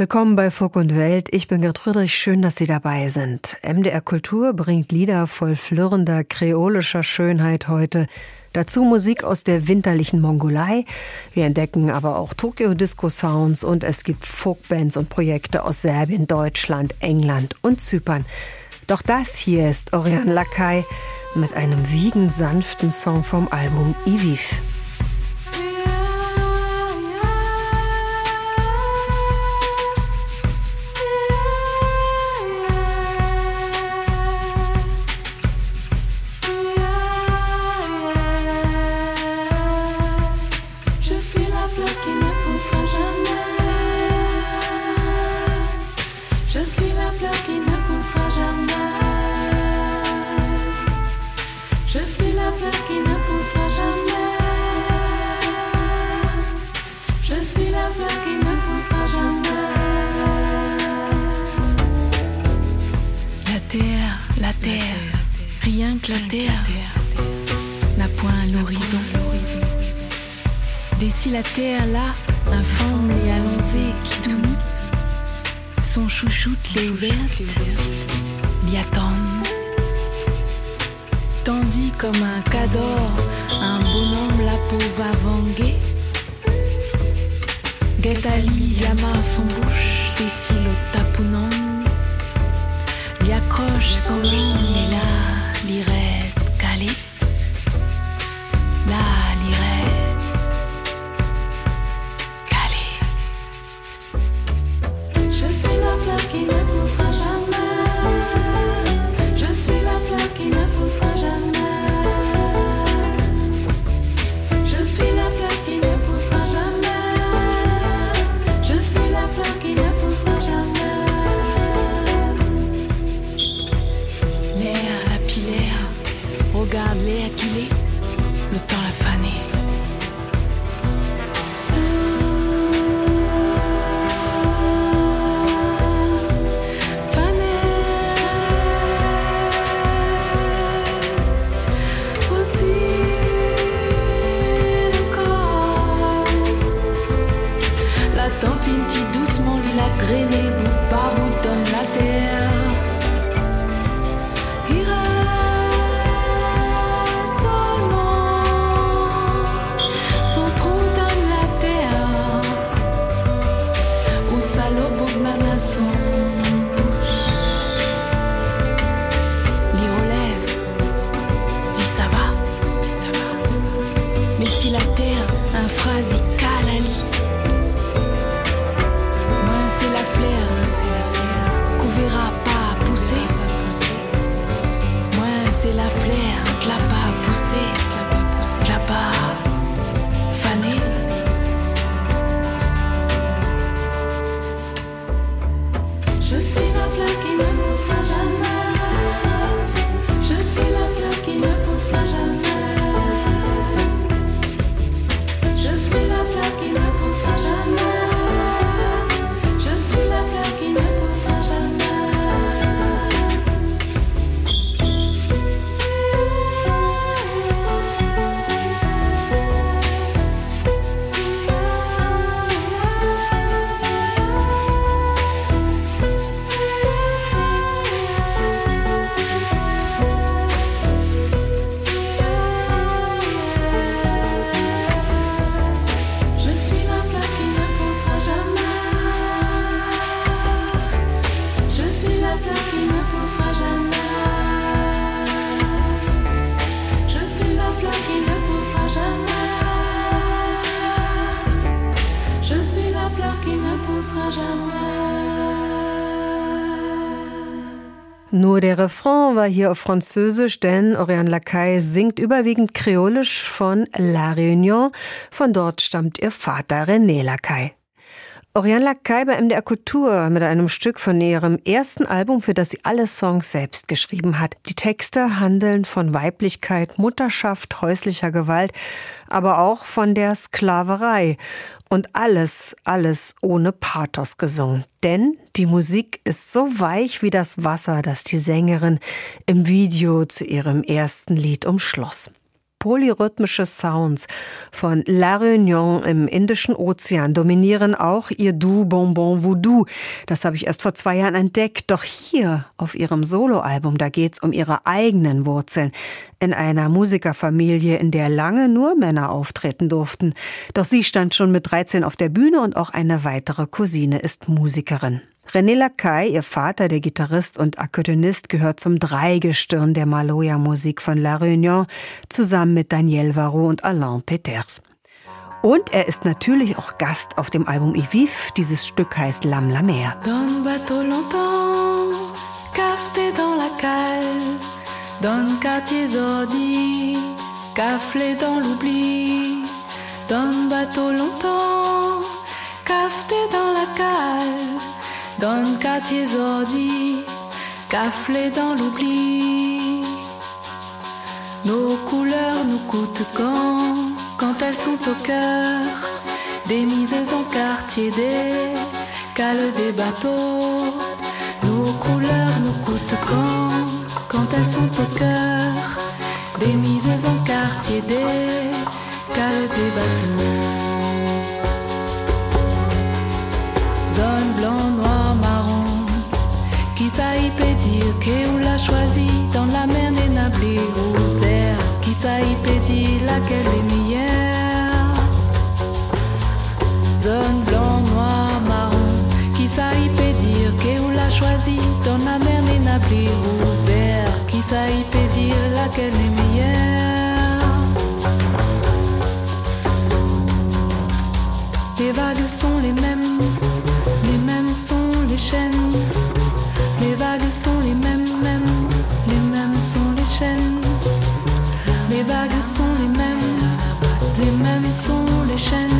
Willkommen bei Fug und Welt. Ich bin Gerd Friedrich. Schön, dass Sie dabei sind. MDR Kultur bringt Lieder voll flirrender, kreolischer Schönheit heute. Dazu Musik aus der winterlichen Mongolei. Wir entdecken aber auch Tokyo-Disco-Sounds und es gibt Folkbands und Projekte aus Serbien, Deutschland, England und Zypern. Doch das hier ist Oriane Lakai mit einem wiegend sanften Song vom Album Iviv. La terre n'a point l'horizon. D'ici la terre là, informe et allongée qui tout son chouchoute les ouvertes, l'y attendent. Tandis comme un cador, un bonhomme la pauvre vanguer. Guetali yama son bouche, des le tapounant. L'y accroche son nom et là Nur war hier auf Französisch, denn Oriane Lacaille singt überwiegend kreolisch von La Réunion. Von dort stammt ihr Vater René Lacaille. Oriane Lakai bei MDR Kultur mit einem Stück von ihrem ersten Album, für das sie alle Songs selbst geschrieben hat. Die Texte handeln von Weiblichkeit, Mutterschaft, häuslicher Gewalt, aber auch von der Sklaverei. Und alles, alles ohne Pathos gesungen. Denn die Musik ist so weich wie das Wasser, das die Sängerin im Video zu ihrem ersten Lied umschloss. Polyrhythmische Sounds von La Réunion im Indischen Ozean dominieren auch ihr Du Bonbon Voodoo. Das habe ich erst vor zwei Jahren entdeckt. Doch hier auf ihrem Soloalbum, da geht's um ihre eigenen Wurzeln. In einer Musikerfamilie, in der lange nur Männer auftreten durften. Doch sie stand schon mit 13 auf der Bühne und auch eine weitere Cousine ist Musikerin. René Lacaille, ihr Vater, der Gitarrist und Akkordeonist, gehört zum Dreigestirn der Maloya-Musik von La Réunion, zusammen mit Daniel Varro und Alain Peters. Und er ist natürlich auch Gast auf dem Album Iviv. Dieses Stück heißt Lam la Mer. Donne bateau longtemps, cafeté dans la cale, donne quartier zordi, caflé dans l'oubli, donne bateau longtemps, cafeté dans la cale. Dans le quartier ordi, caflé dans l'oubli. Nos couleurs nous coûtent quand, quand elles sont au cœur, des mises en quartier, des cales des bateaux. Nos couleurs nous coûtent quand, quand elles sont au cœur, des mises en quartier, des cales des bateaux. Zone blanc, noir ça y peut dire que ou l'a choisi dans la mer des nablés rose vert Qui ça y peut dire laquelle est meilleure? Zone blanc, noir, marron. Qui ça y peut dire que ou l'a choisi dans la mer des nablés rose vert Qui ça y peut dire laquelle est meilleure? Les vagues sont les mêmes, les mêmes sont les chaînes sont les mêmes, mêmes, les mêmes sont les chaînes. Les vagues sont les mêmes, les mêmes sont les chaînes.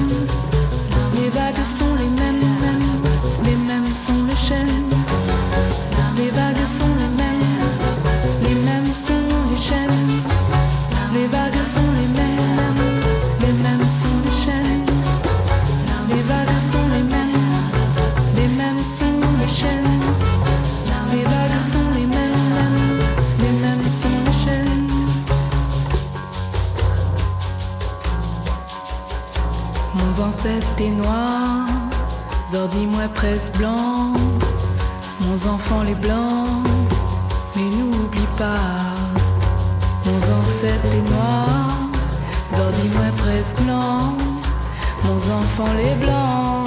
t'es noir, Zordi-moi presse blanc, Mon enfants les blancs, mais n'oublie pas, mon ancêtres t'es noir, Zordi-moi presse blanc, Mon enfant les blancs.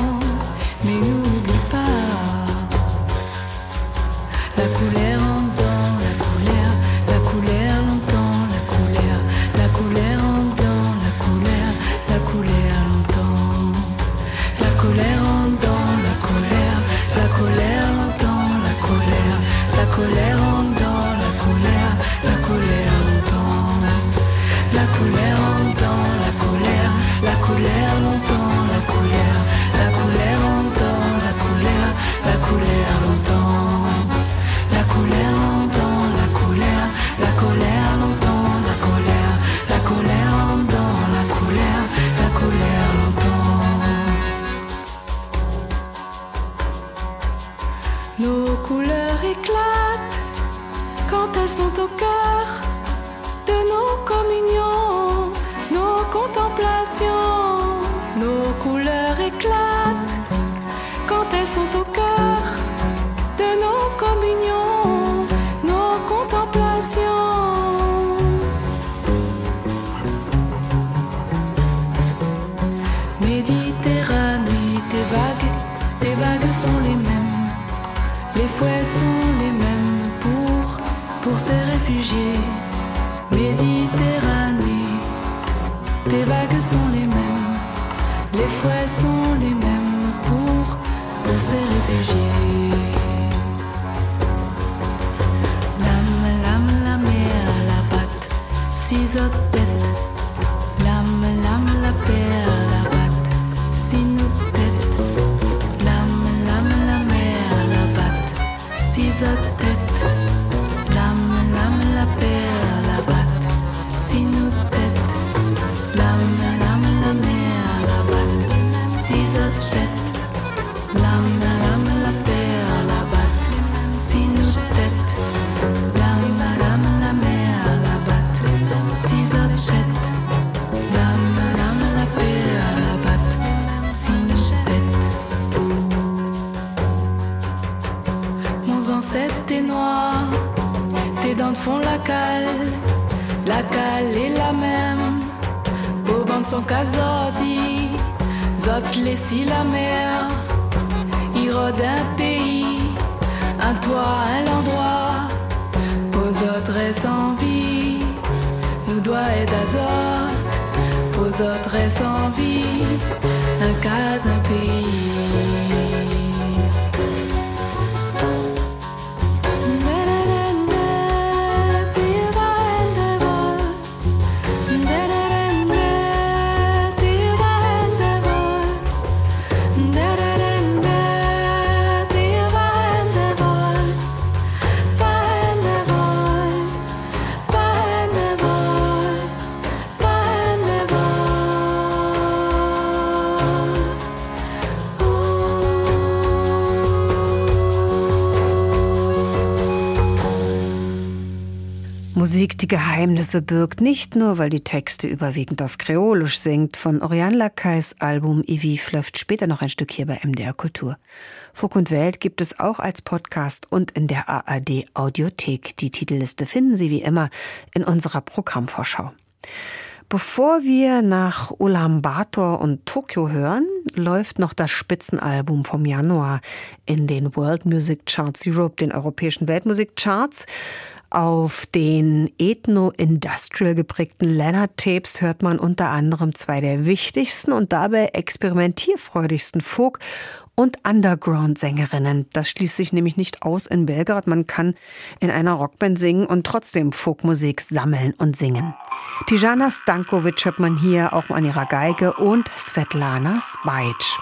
Sont les mêmes, les fouets sont les mêmes pour, pour ces réfugiés. Lame, lame, la mer, la batte, six autres têtes. Lame, lame, la paire, la batte, six nous têtes. Lame, lame, la mer, la batte, six la cale est la même. Beau bandes sont casordis, zot laissi la mer. Irode un pays, un toit, un endroit, aux autres en vie, nous doit être d'azote, aux autres en vie, un cas, un pays. Die Geheimnisse birgt, nicht nur, weil die Texte überwiegend auf Kreolisch singt. Von Oriane Lacais Album Ivi flöft später noch ein Stück hier bei MDR Kultur. Fug und Welt gibt es auch als Podcast und in der ARD Audiothek. Die Titelliste finden Sie wie immer in unserer Programmvorschau. Bevor wir nach Ulaanbaatar und Tokio hören, läuft noch das Spitzenalbum vom Januar in den World Music Charts Europe, den europäischen Weltmusikcharts. Auf den ethno-industrial geprägten Leonard-Tapes hört man unter anderem zwei der wichtigsten und dabei experimentierfreudigsten Folk- und Underground-Sängerinnen. Das schließt sich nämlich nicht aus in Belgrad. Man kann in einer Rockband singen und trotzdem Folkmusik sammeln und singen. Tijana Stankovic hört man hier auch an ihrer Geige und Svetlana Spajc.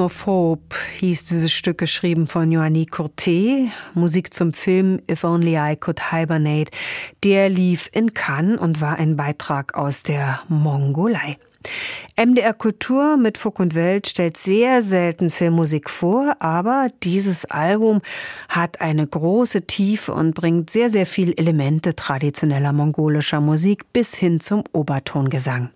Hope hieß dieses Stück geschrieben von Joanny Courtet. Musik zum Film If Only I Could Hibernate. Der lief in Cannes und war ein Beitrag aus der Mongolei. MDR Kultur mit Fuck und Welt stellt sehr selten Filmmusik vor, aber dieses Album hat eine große Tiefe und bringt sehr, sehr viele Elemente traditioneller mongolischer Musik bis hin zum Obertongesang.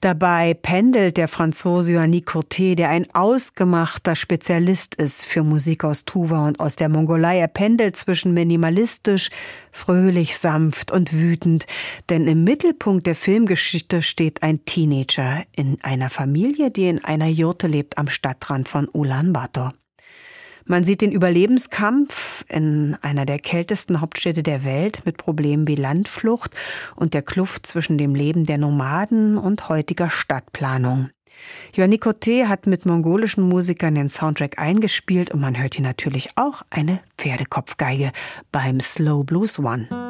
Dabei pendelt der Franzose Joanny Courtet, der ein ausgemachter Spezialist ist für Musik aus Tuva und aus der Mongolei. Er pendelt zwischen minimalistisch, fröhlich, sanft und wütend. Denn im Mittelpunkt der Filmgeschichte steht ein Teenager in einer Familie, die in einer Jurte lebt am Stadtrand von Ulaanbaatar. Man sieht den Überlebenskampf in einer der kältesten Hauptstädte der Welt mit Problemen wie Landflucht und der Kluft zwischen dem Leben der Nomaden und heutiger Stadtplanung. Joanny Coté hat mit mongolischen Musikern den Soundtrack eingespielt und man hört hier natürlich auch eine Pferdekopfgeige beim Slow Blues One.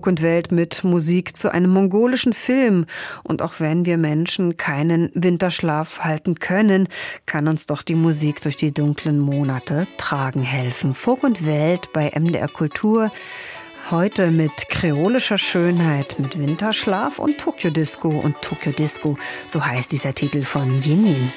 Fug und Welt mit Musik zu einem mongolischen Film. Und auch wenn wir Menschen keinen Winterschlaf halten können, kann uns doch die Musik durch die dunklen Monate tragen helfen. Fug und Welt bei MDR Kultur. Heute mit kreolischer Schönheit, mit Winterschlaf und Tokyo Disco. Und Tokyo Disco, so heißt dieser Titel von Yinin.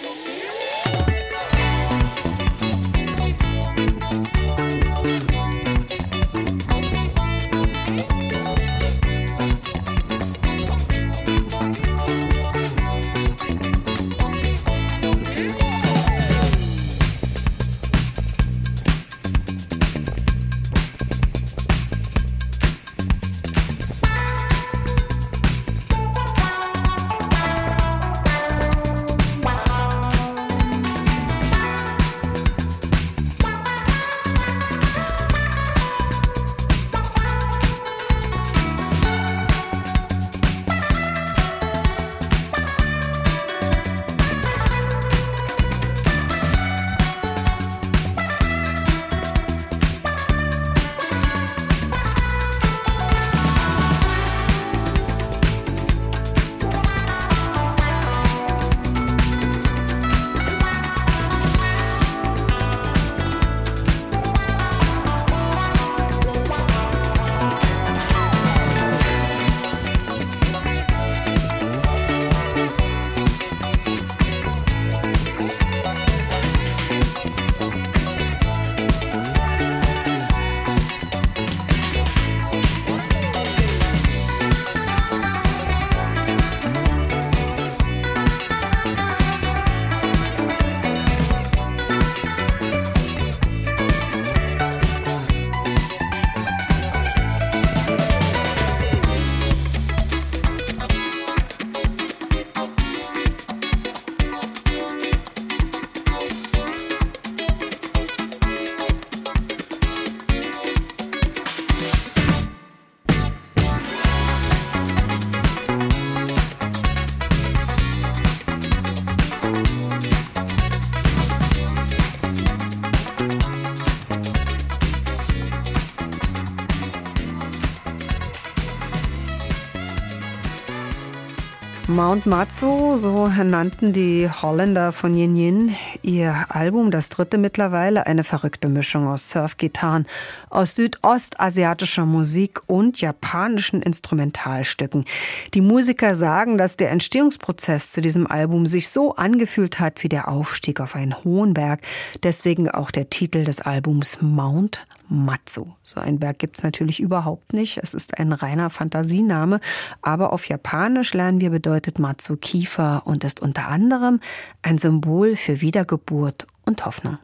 Mount Matsu, so nannten die Holländer von Yin Yin ihr Album, das dritte mittlerweile, eine verrückte Mischung aus Surfgitarren, aus südostasiatischer Musik und japanischen Instrumentalstücken. Die Musiker sagen, dass der Entstehungsprozess zu diesem Album sich so angefühlt hat wie der Aufstieg auf einen hohen Berg. Deswegen auch der Titel des Albums Mount Matsu. So ein Berg gibt es natürlich überhaupt nicht. Es ist ein reiner Fantasiename. Aber auf Japanisch lernen wir bedeutet Matsu Kiefer und ist unter anderem ein Symbol für Wiedergeburt und Hoffnung.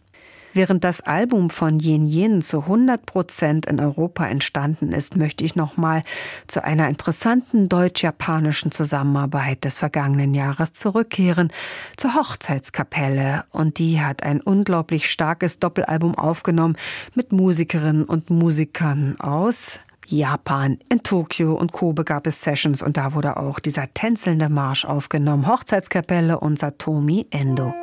Während das Album von Yin Yin zu 100 Prozent in Europa entstanden ist, möchte ich noch mal zu einer interessanten deutsch-japanischen Zusammenarbeit des vergangenen Jahres zurückkehren, zur Hochzeitskapelle. Und die hat ein unglaublich starkes Doppelalbum aufgenommen mit Musikerinnen und Musikern aus Japan. In Tokio und Kobe gab es Sessions und da wurde auch dieser tänzelnde Marsch aufgenommen. Hochzeitskapelle und Satomi Endo.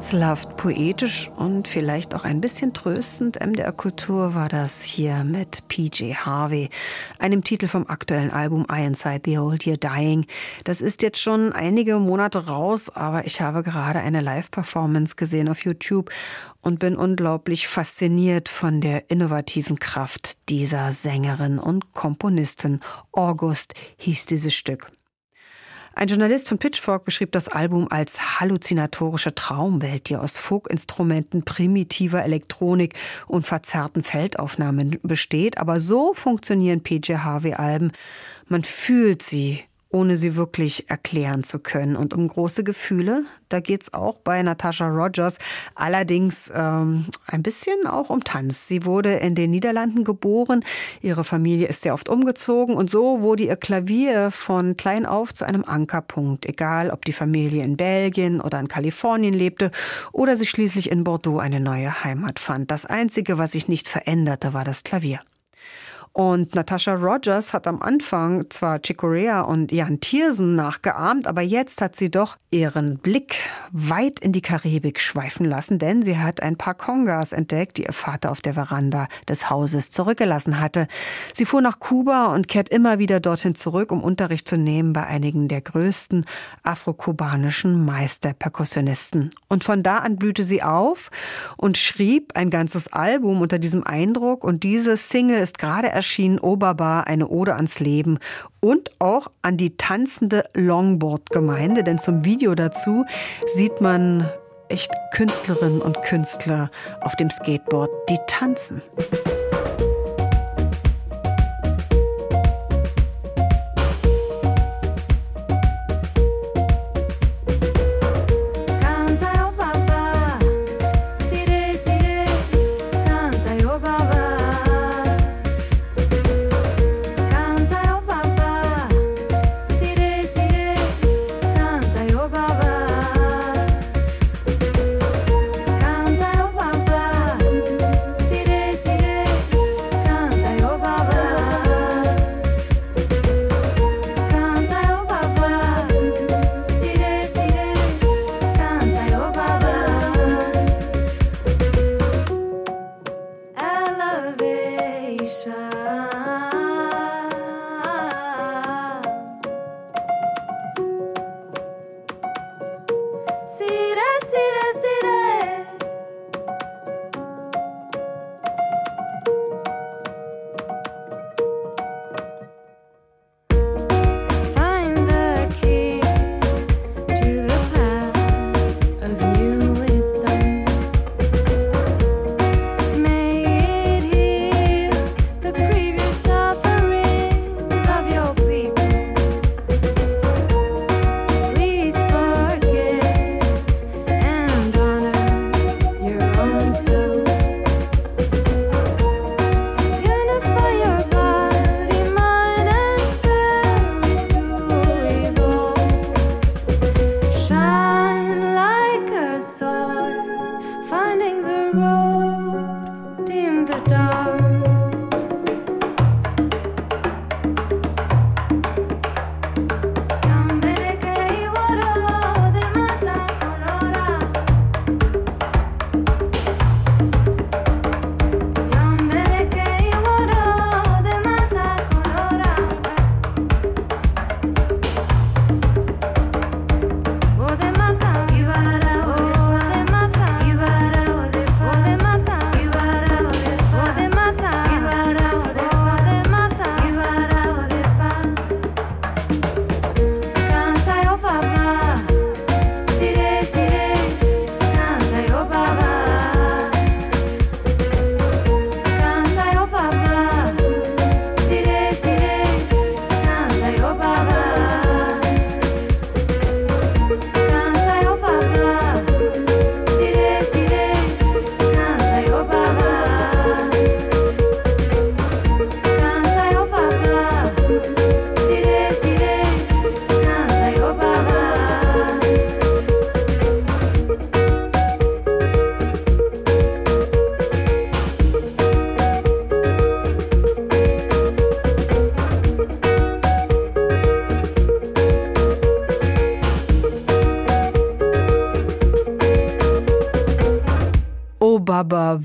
Rätselhaft, poetisch und vielleicht auch ein bisschen tröstend. MDR Kultur war das hier mit PJ Harvey, einem Titel vom aktuellen Album I Inside the Old Year Dying. Das ist jetzt schon einige Monate raus, aber ich habe gerade eine Live-Performance gesehen auf YouTube und bin unglaublich fasziniert von der innovativen Kraft dieser Sängerin und Komponistin. August hieß dieses Stück. Ein Journalist von Pitchfork beschrieb das Album als halluzinatorische Traumwelt, die aus Folkinstrumenten, primitiver Elektronik und verzerrten Feldaufnahmen besteht. Aber so funktionieren PJ Harvey-Alben. Man fühlt sie ohne sie wirklich erklären zu können. Und um große Gefühle, da geht's auch bei Natasha Rogers, allerdings ähm, ein bisschen auch um Tanz. Sie wurde in den Niederlanden geboren, ihre Familie ist sehr oft umgezogen und so wurde ihr Klavier von klein auf zu einem Ankerpunkt, egal ob die Familie in Belgien oder in Kalifornien lebte oder sich schließlich in Bordeaux eine neue Heimat fand. Das Einzige, was sich nicht veränderte, war das Klavier. Und Natasha Rogers hat am Anfang zwar Chicorea und Jan Thiersen nachgeahmt, aber jetzt hat sie doch ihren Blick weit in die Karibik schweifen lassen, denn sie hat ein paar Kongas entdeckt, die ihr Vater auf der Veranda des Hauses zurückgelassen hatte. Sie fuhr nach Kuba und kehrt immer wieder dorthin zurück, um Unterricht zu nehmen bei einigen der größten afrokubanischen Meisterperkussionisten. Und von da an blühte sie auf und schrieb ein ganzes Album unter diesem Eindruck und diese Single ist gerade erschien Oberbar eine Ode ans Leben und auch an die tanzende Longboard-Gemeinde, denn zum Video dazu sieht man echt Künstlerinnen und Künstler auf dem Skateboard, die tanzen.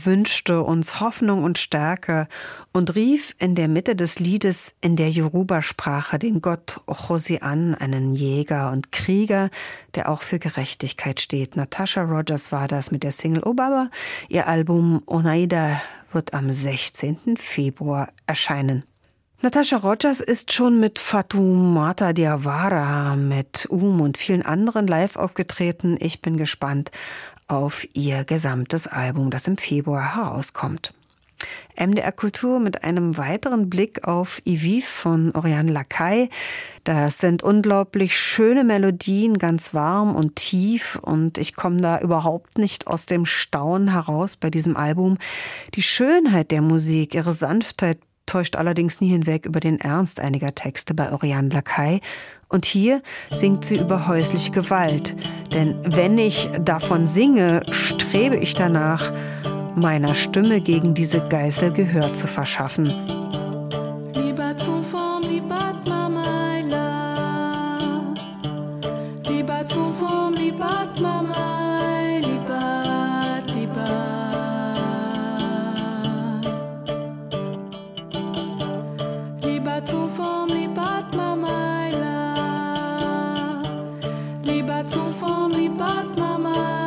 Wünschte uns Hoffnung und Stärke und rief in der Mitte des Liedes in der Yoruba-Sprache den Gott Ochosi an, einen Jäger und Krieger, der auch für Gerechtigkeit steht. Natasha Rogers war das mit der Single Obaba. Ihr Album Oneida wird am 16. Februar erscheinen. Natascha Rogers ist schon mit Fatoumata Diawara, mit Um und vielen anderen live aufgetreten. Ich bin gespannt auf ihr gesamtes Album, das im Februar herauskommt. MDR Kultur mit einem weiteren Blick auf Iviv von Oriane Lacaille. Das sind unglaublich schöne Melodien, ganz warm und tief und ich komme da überhaupt nicht aus dem Staunen heraus bei diesem Album. Die Schönheit der Musik, ihre Sanftheit täuscht allerdings nie hinweg über den Ernst einiger Texte bei Oriane Lacaille. Und hier singt sie über häusliche Gewalt. Denn wenn ich davon singe, strebe ich danach, meiner Stimme gegen diese Geißel Gehör zu verschaffen. Lieber zu Form, lieber Mama, lieber zu Form, lieber Mama, lieber, lieber. zu form li bat mama Lieber zu form li bat mama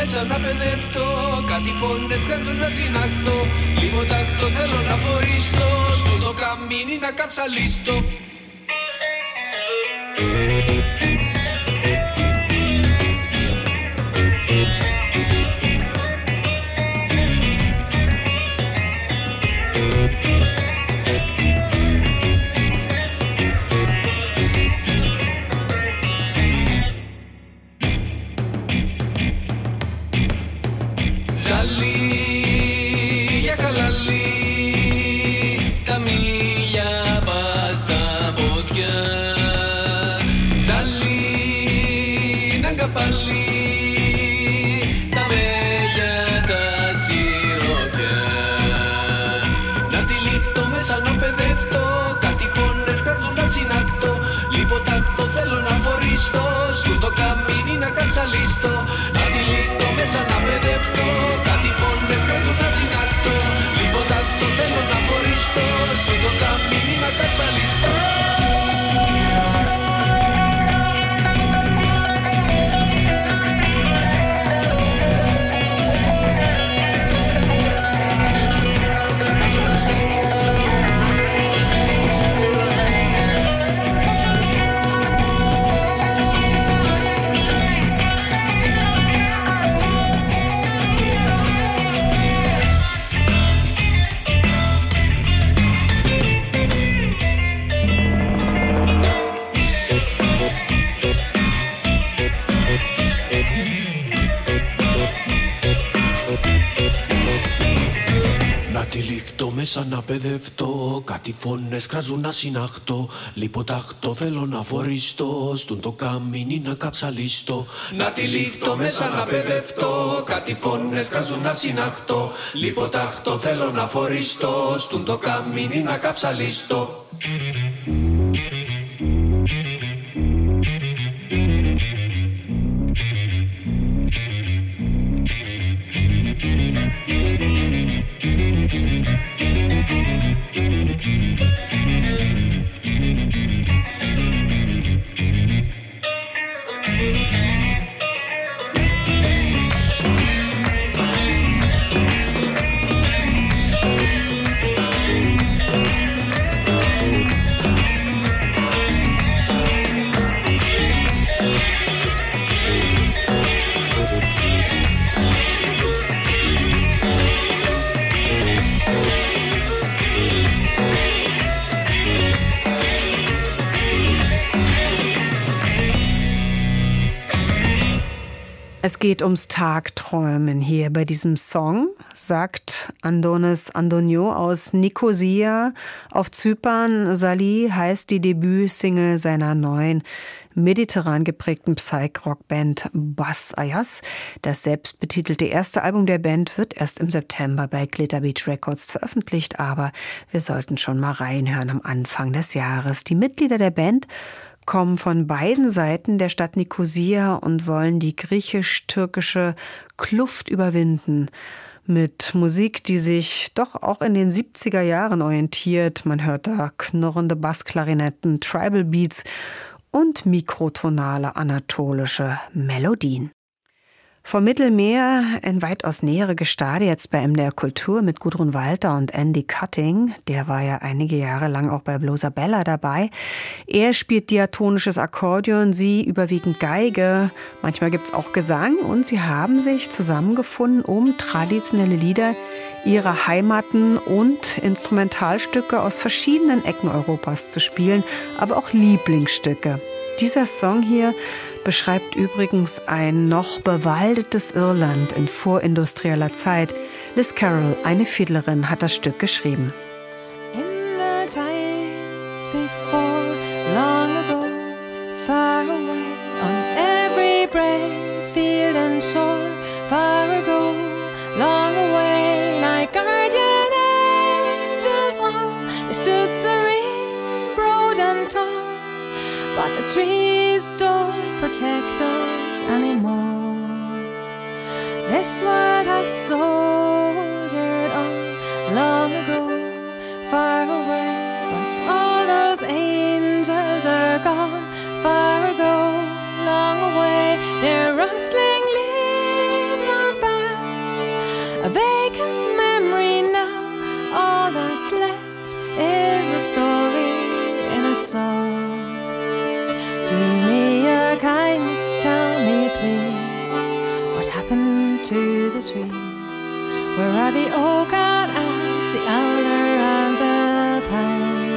μέσα να παιδευτώ. Κάτι φωνές βγάζουν να συνακτώ. Λίγο τάκτο θέλω να φοριστώ Στο το καμίνι να καψαλίστω μέσα να παιδευτώ Κάτι φωνές κράζουν να συναχτώ. Λιποτάχτω θέλω να φοριστώ Στον το καμίνι να καψαλίστω Να τυλίχτω μέσα να παιδευτώ Κάτι φωνές κράζουν να συναχτώ. Λιποτάχτω θέλω να φοριστώ Στον το καμίνι να καψαλίστω geht ums Tagträumen hier bei diesem Song, sagt Andonis Andonio aus Nicosia auf Zypern. Sali heißt die Debütsingle seiner neuen mediterran geprägten Psych-Rock-Band Bas Ayas. Das selbstbetitelte erste Album der Band wird erst im September bei Glitter Beach Records veröffentlicht, aber wir sollten schon mal reinhören am Anfang des Jahres. Die Mitglieder der Band kommen von beiden Seiten der Stadt Nikosia und wollen die griechisch-türkische Kluft überwinden. Mit Musik, die sich doch auch in den 70er Jahren orientiert. Man hört da knurrende Bassklarinetten, Tribal Beats und mikrotonale anatolische Melodien. Vom Mittelmeer in weitaus nähere Gestade jetzt bei MDR Kultur mit Gudrun Walter und Andy Cutting. Der war ja einige Jahre lang auch bei Bloser Bella dabei. Er spielt diatonisches Akkordeon, sie überwiegend Geige. Manchmal gibt's auch Gesang und sie haben sich zusammengefunden, um traditionelle Lieder ihrer Heimaten und Instrumentalstücke aus verschiedenen Ecken Europas zu spielen, aber auch Lieblingsstücke. Dieser Song hier beschreibt übrigens ein noch bewaldetes Irland in vorindustrieller Zeit. Liz Carroll, eine Fiedlerin, hat das Stück geschrieben. In the times before, long ago, far away, on every brave field and shore, far ago, long away, like guardian angels, all, they stood serene, broad and tall, but the dream protect us anymore. This world has soldiered on long ago, far away, but all those angels are gone far ago, long away. Their rustling leaves are boughs, a vacant memory now. All that's left is a story in a song. Do the trees? Where are the oak and ash, the elder and the pine?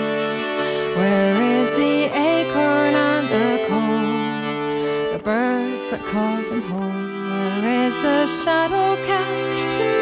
Where is the acorn and the corn The birds that call them home. Where is the shadow cast?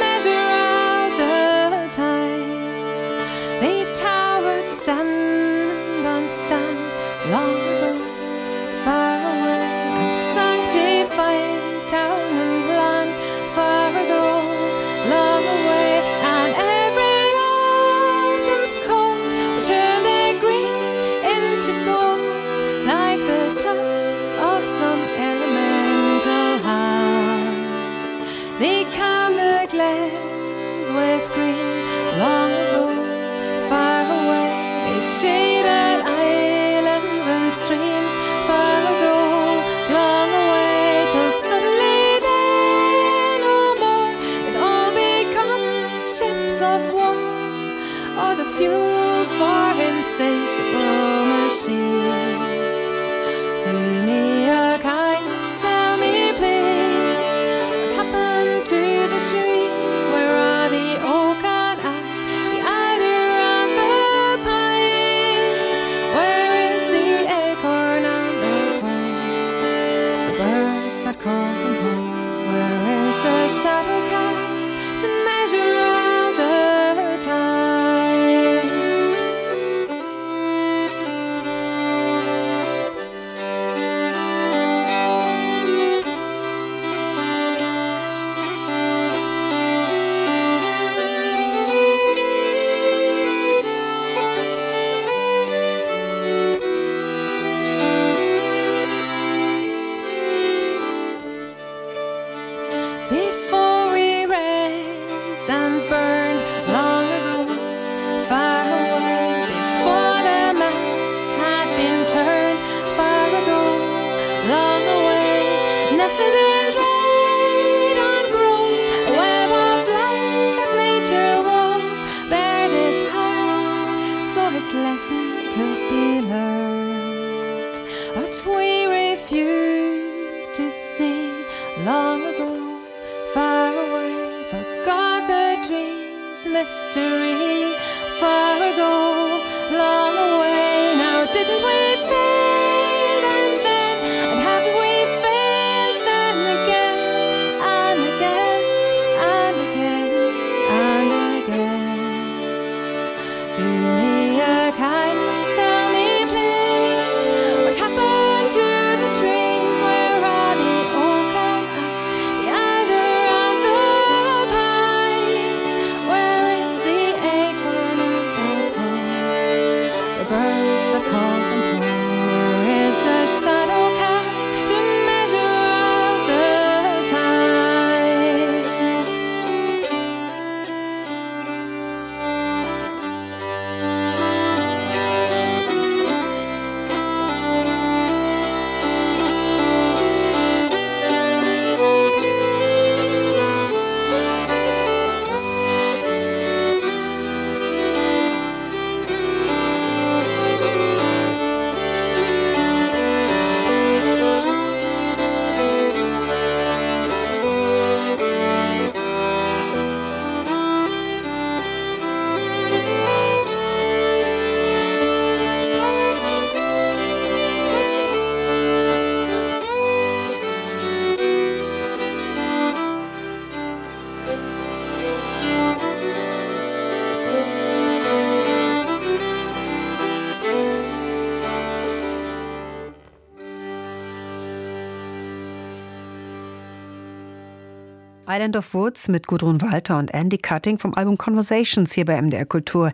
Island of Woods mit Gudrun Walter und Andy Cutting vom Album Conversations hier bei MDR Kultur.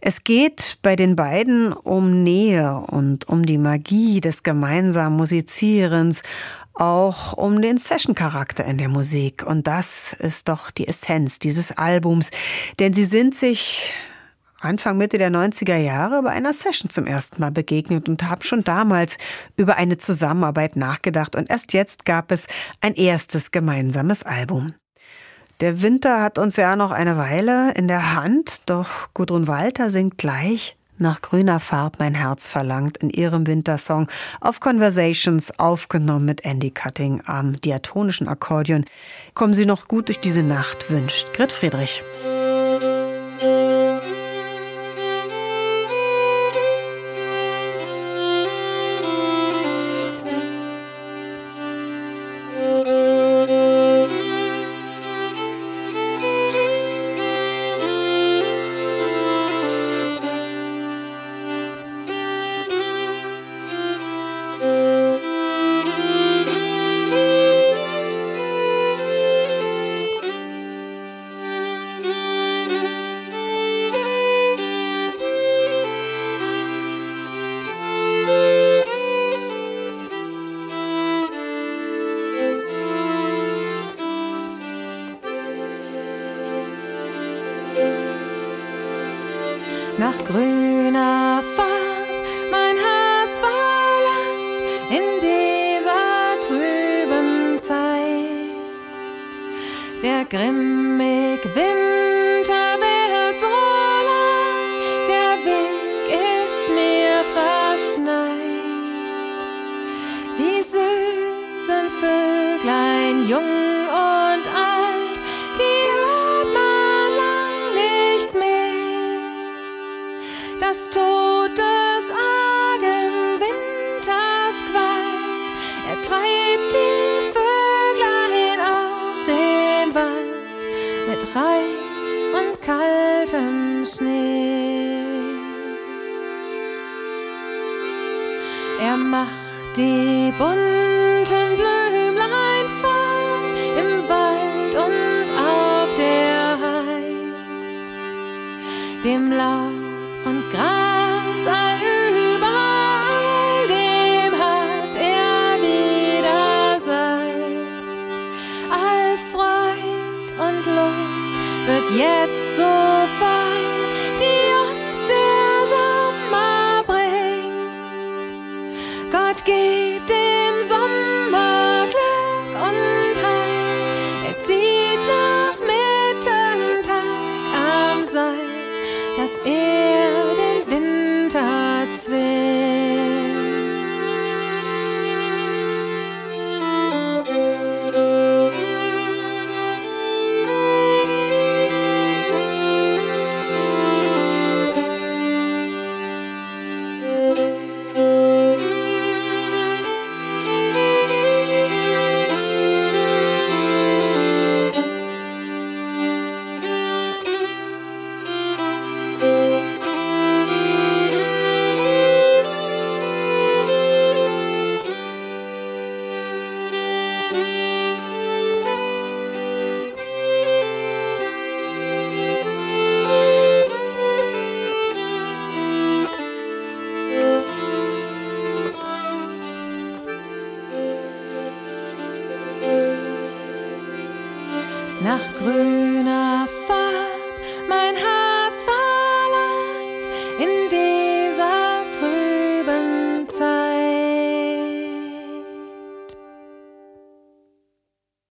Es geht bei den beiden um Nähe und um die Magie des gemeinsamen Musizierens, auch um den Session-Charakter in der Musik. Und das ist doch die Essenz dieses Albums. Denn sie sind sich Anfang Mitte der 90er Jahre bei einer Session zum ersten Mal begegnet und habe schon damals über eine Zusammenarbeit nachgedacht und erst jetzt gab es ein erstes gemeinsames Album. Der Winter hat uns ja noch eine Weile in der Hand, doch Gudrun Walter singt gleich nach grüner Farb mein Herz verlangt in ihrem Wintersong auf Conversations aufgenommen mit Andy Cutting am diatonischen Akkordeon. Kommen Sie noch gut durch diese Nacht, wünscht Grit Friedrich. Dem Laub und Gras all überall, dem hat er wieder Seit. All Freud und Lust wird jetzt so